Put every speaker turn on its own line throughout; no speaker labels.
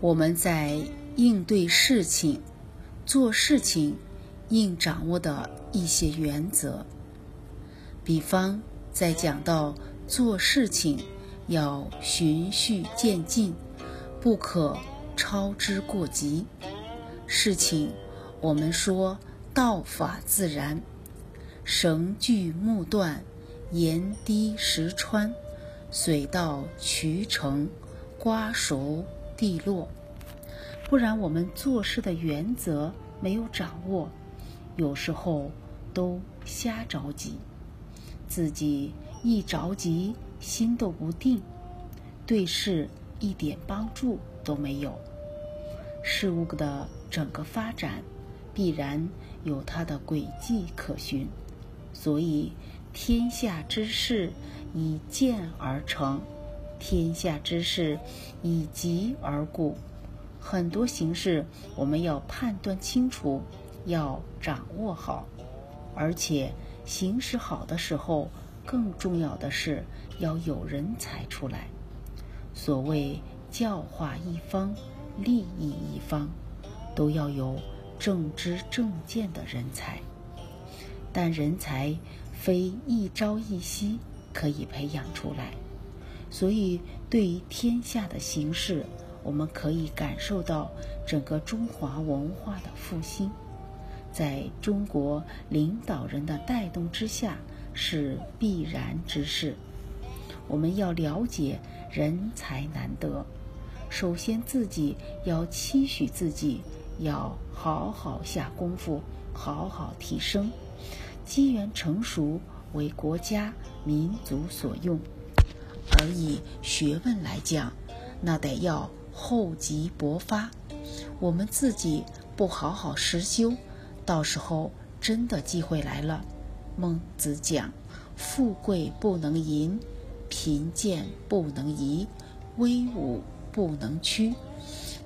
我们在应对事情、做事情应掌握的一些原则。比方，在讲到做事情要循序渐进，不可操之过急。事情，我们说道法自然，绳锯木断，盐滴石穿，水到渠成，瓜熟。地落，不然我们做事的原则没有掌握，有时候都瞎着急，自己一着急心都不定，对事一点帮助都没有。事物的整个发展必然有它的轨迹可循，所以天下之事以渐而成。天下之事以急而固，很多形势我们要判断清楚，要掌握好，而且形势好的时候，更重要的是要有人才出来。所谓教化一方，利益一方，都要有正知正见的人才。但人才非一朝一夕可以培养出来。所以，对于天下的形势，我们可以感受到整个中华文化的复兴，在中国领导人的带动之下是必然之事。我们要了解人才难得，首先自己要期许自己，要好好下功夫，好好提升，机缘成熟为国家民族所用。而以学问来讲，那得要厚积薄发。我们自己不好好实修，到时候真的机会来了。孟子讲：“富贵不能淫，贫贱不能移，威武不能屈。”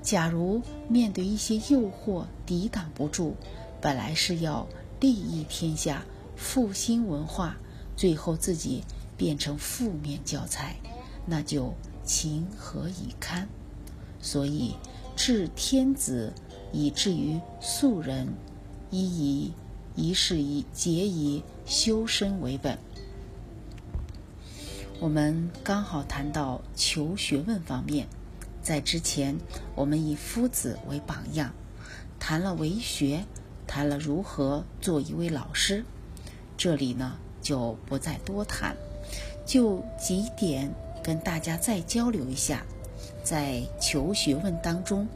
假如面对一些诱惑抵挡不住，本来是要利益天下、复兴文化，最后自己。变成负面教材，那就情何以堪？所以治天子以至于素人，一以一是以节以修身为本。我们刚好谈到求学问方面，在之前我们以夫子为榜样，谈了为学，谈了如何做一位老师，这里呢就不再多谈。就几点跟大家再交流一下，在求学问当中，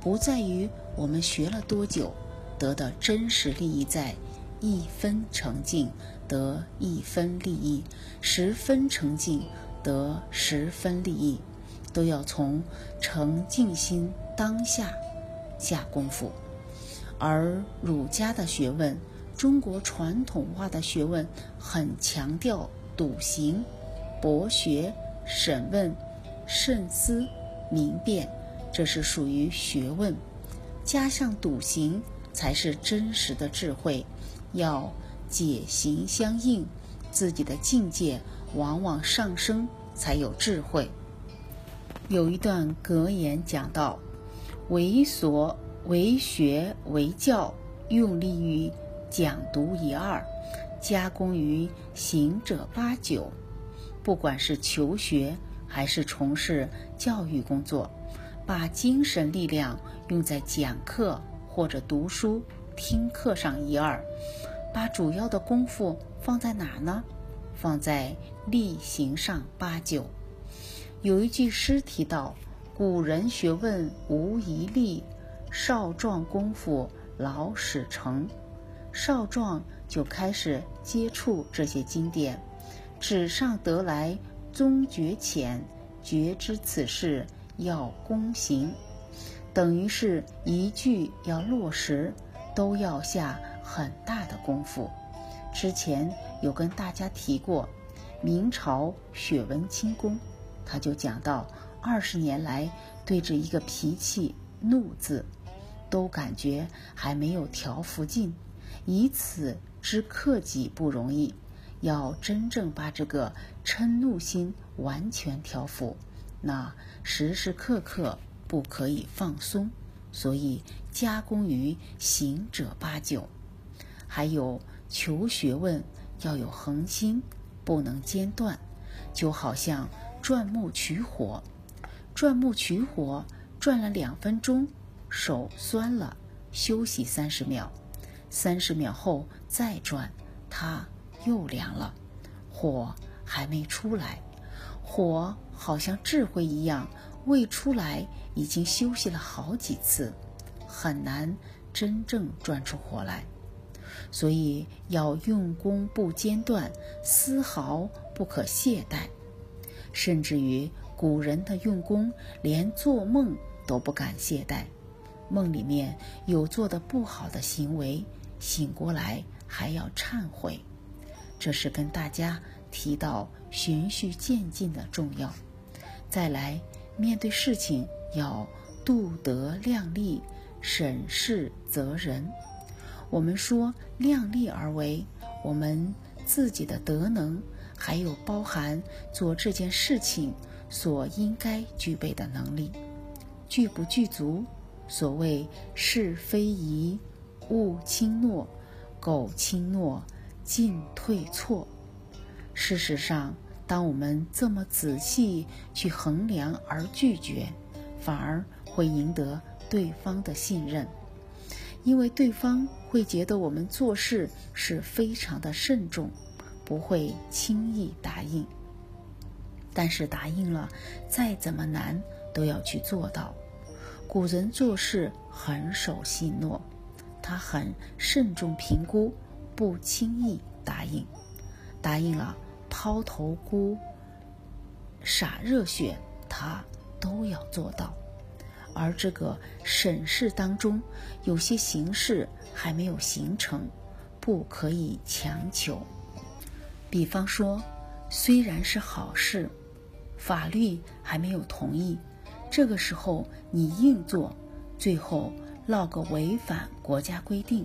不在于我们学了多久，得的真实利益在一分成境得一分利益，十分成境得十分利益，都要从诚静心当下下功夫。而儒家的学问，中国传统化的学问，很强调笃行。博学、审问、慎思、明辨，这是属于学问。加上笃行，才是真实的智慧。要解行相应，自己的境界往往上升，才有智慧。有一段格言讲到：“为所、为学、为教，用力于讲读一二，加工于行者八九。”不管是求学还是从事教育工作，把精神力量用在讲课或者读书听课上一二，把主要的功夫放在哪呢？放在力行上八九。有一句诗提到：“古人学问无一例，少壮功夫老始成。”少壮就开始接触这些经典。纸上得来终觉浅，觉知此事要躬行，等于是一句要落实，都要下很大的功夫。之前有跟大家提过，明朝雪文清宫，他就讲到二十年来对着一个脾气怒字，都感觉还没有调服尽，以此知克己不容易。要真正把这个嗔怒心完全调服，那时时刻刻不可以放松，所以加工于行者八九。还有求学问要有恒心，不能间断，就好像钻木取火，钻木取火转了两分钟，手酸了，休息三十秒，三十秒后再转，它又凉了，火还没出来。火好像智慧一样，未出来已经休息了好几次，很难真正转出火来。所以要用功不间断，丝毫不可懈怠。甚至于古人的用功，连做梦都不敢懈怠。梦里面有做的不好的行为，醒过来还要忏悔。这是跟大家提到循序渐进的重要。再来，面对事情要度德量力，审视责人。我们说量力而为，我们自己的德能，还有包含做这件事情所应该具备的能力，具不具足？所谓是非宜，勿轻诺，苟轻诺，进退错。事实上，当我们这么仔细去衡量而拒绝，反而会赢得对方的信任。因为对方会觉得我们做事是非常的慎重，不会轻易答应。但是答应了，再怎么难都要去做到。古人做事很守信诺，他很慎重评估，不轻易答应。答应了，抛头颅、洒热血，他都要做到。而这个审视当中，有些形式还没有形成，不可以强求。比方说，虽然是好事，法律还没有同意，这个时候你硬做，最后落个违反国家规定，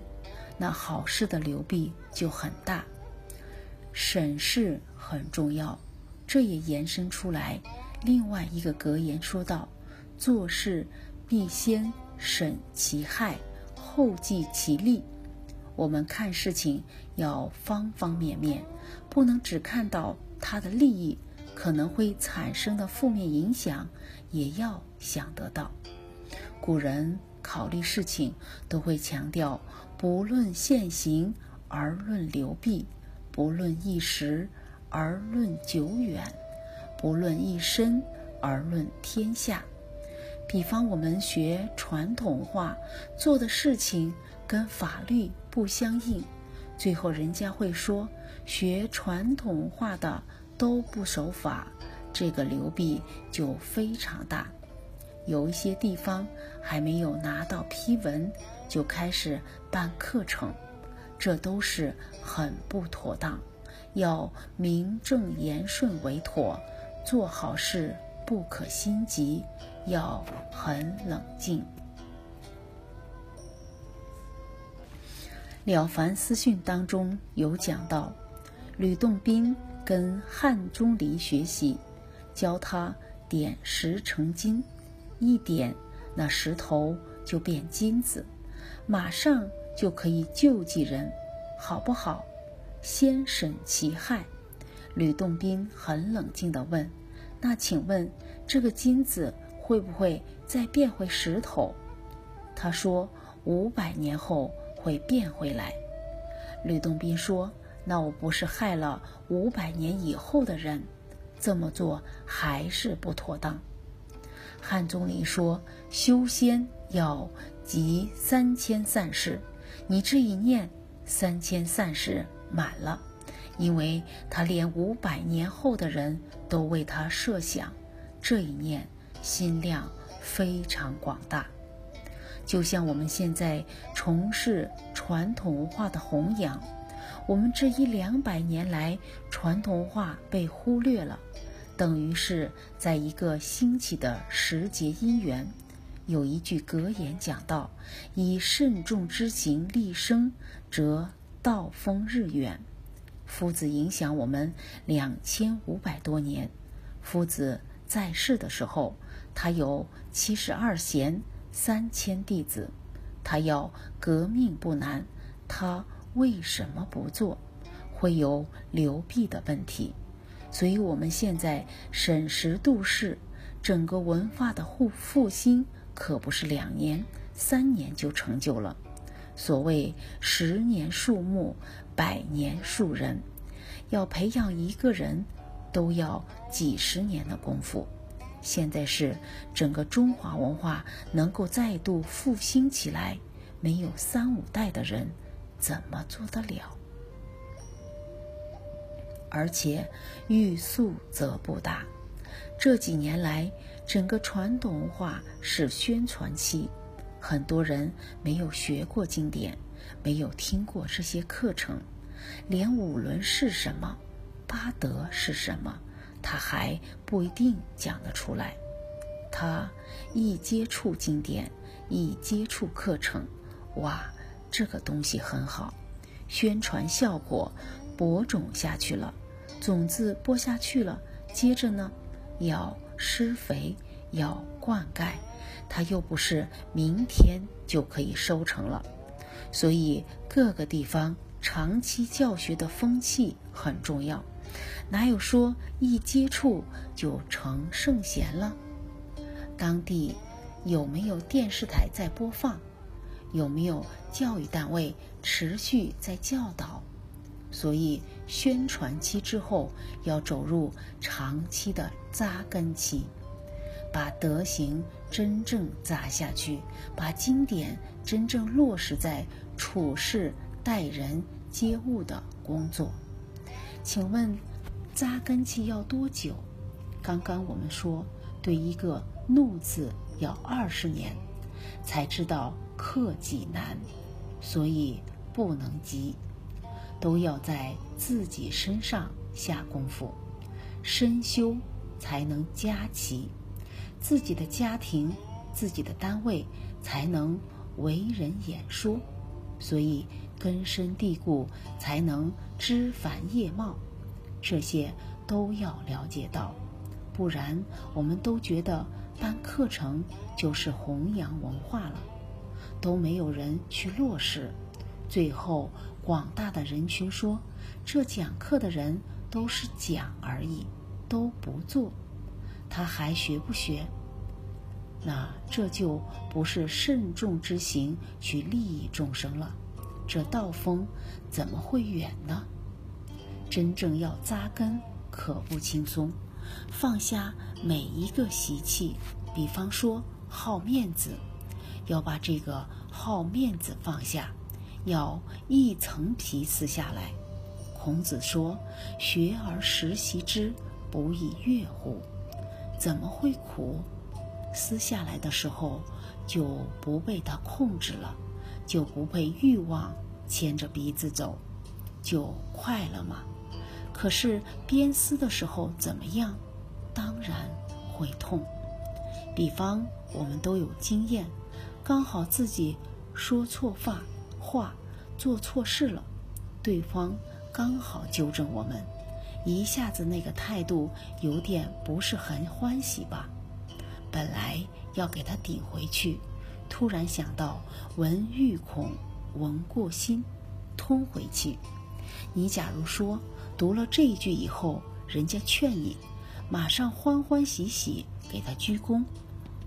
那好事的流弊就很大。审视很重要，这也延伸出来另外一个格言，说道。做事必先审其害，后计其利。我们看事情要方方面面，不能只看到它的利益可能会产生的负面影响，也要想得到。古人考虑事情都会强调：不论现行而论流弊，不论一时而论久远，不论一生而论天下。比方我们学传统话做的事情跟法律不相应，最后人家会说学传统话的都不守法，这个流弊就非常大。有一些地方还没有拿到批文就开始办课程，这都是很不妥当，要名正言顺为妥，做好事不可心急。要很冷静。《了凡四训》当中有讲到，吕洞宾跟汉钟离学习，教他点石成金，一点那石头就变金子，马上就可以救济人，好不好？先审其害。吕洞宾很冷静地问：“那请问这个金子？”会不会再变回石头？他说五百年后会变回来。吕洞宾说：“那我不是害了五百年以后的人？这么做还是不妥当。”汉钟离说：“修仙要集三千善事，你这一念三千善事满了，因为他连五百年后的人都为他设想，这一念。”心量非常广大，就像我们现在从事传统文化的弘扬，我们这一两百年来传统文化被忽略了，等于是在一个兴起的时节因缘。有一句格言讲到：“以慎重之行立生，则道风日远。”夫子影响我们两千五百多年，夫子在世的时候。他有七十二贤，三千弟子，他要革命不难，他为什么不做？会有流弊的问题。所以，我们现在审时度势，整个文化的复复兴可不是两年、三年就成就了。所谓“十年树木，百年树人”，要培养一个人，都要几十年的功夫。现在是整个中华文化能够再度复兴起来，没有三五代的人，怎么做得了？而且欲速则不达。这几年来，整个传统文化是宣传期，很多人没有学过经典，没有听过这些课程，连五伦是什么、八德是什么，他还不一定讲得出来。他一接触经典，一接触课程，哇，这个东西很好，宣传效果播种下去了。种子播下去了，接着呢，要施肥，要灌溉，它又不是明天就可以收成了。所以各个地方长期教学的风气很重要。哪有说一接触就成圣贤了？当地有没有电视台在播放？有没有教育单位持续在教导？所以，宣传期之后要走入长期的扎根期，把德行真正扎下去，把经典真正落实在处事待人接物的工作。请问，扎根期要多久？刚刚我们说，对一个“怒”字要二十年，才知道克己难，所以不能急。都要在自己身上下功夫，深修才能家齐，自己的家庭、自己的单位才能为人演说，所以根深蒂固才能枝繁叶茂，这些都要了解到，不然我们都觉得办课程就是弘扬文化了，都没有人去落实。最后，广大的人群说：“这讲课的人都是讲而已，都不做，他还学不学？那这就不是慎重之行去利益众生了。这道风怎么会远呢？真正要扎根，可不轻松。放下每一个习气，比方说好面子，要把这个好面子放下。”要一层皮撕下来。孔子说：“学而时习之，不亦说乎？怎么会苦？撕下来的时候就不被它控制了，就不被欲望牵着鼻子走，就快了吗？可是边撕的时候怎么样？当然会痛。比方我们都有经验，刚好自己说错话。”话做错事了，对方刚好纠正我们，一下子那个态度有点不是很欢喜吧？本来要给他顶回去，突然想到闻欲恐，闻过心，吞回去。你假如说读了这一句以后，人家劝你，马上欢欢喜喜给他鞠躬，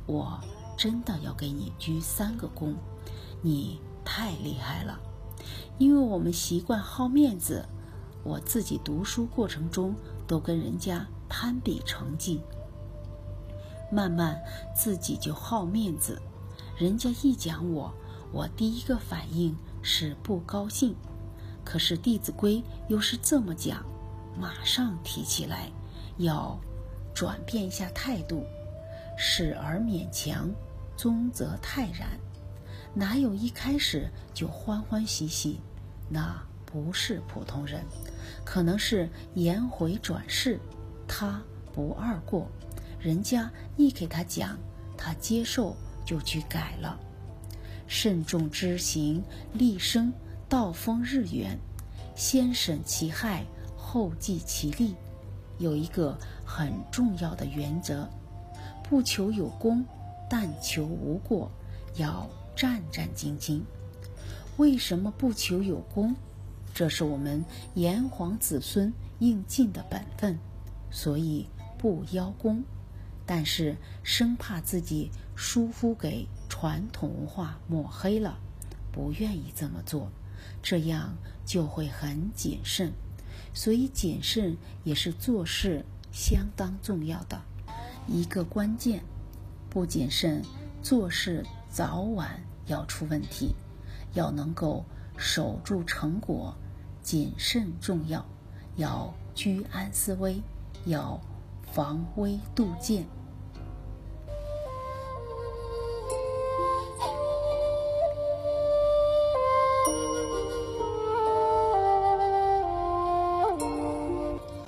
我真的要给你鞠三个躬，你。太厉害了，因为我们习惯好面子。我自己读书过程中都跟人家攀比成绩，慢慢自己就好面子。人家一讲我，我第一个反应是不高兴。可是《弟子规》又是这么讲，马上提起来，要转变一下态度，始而勉强，终则泰然。哪有一开始就欢欢喜喜？那不是普通人，可能是颜回转世，他不二过。人家一给他讲，他接受就去改了。慎重之行，立生道风日远，先审其害，后计其利。有一个很重要的原则：不求有功，但求无过，要战战兢兢。为什么不求有功？这是我们炎黄子孙应尽的本分，所以不邀功。但是生怕自己疏忽给传统文化抹黑了，不愿意这么做，这样就会很谨慎。所以谨慎也是做事相当重要的一个关键。不谨慎，做事早晚要出问题。要能够守住成果，谨慎重要。要居安思危，要防微杜渐。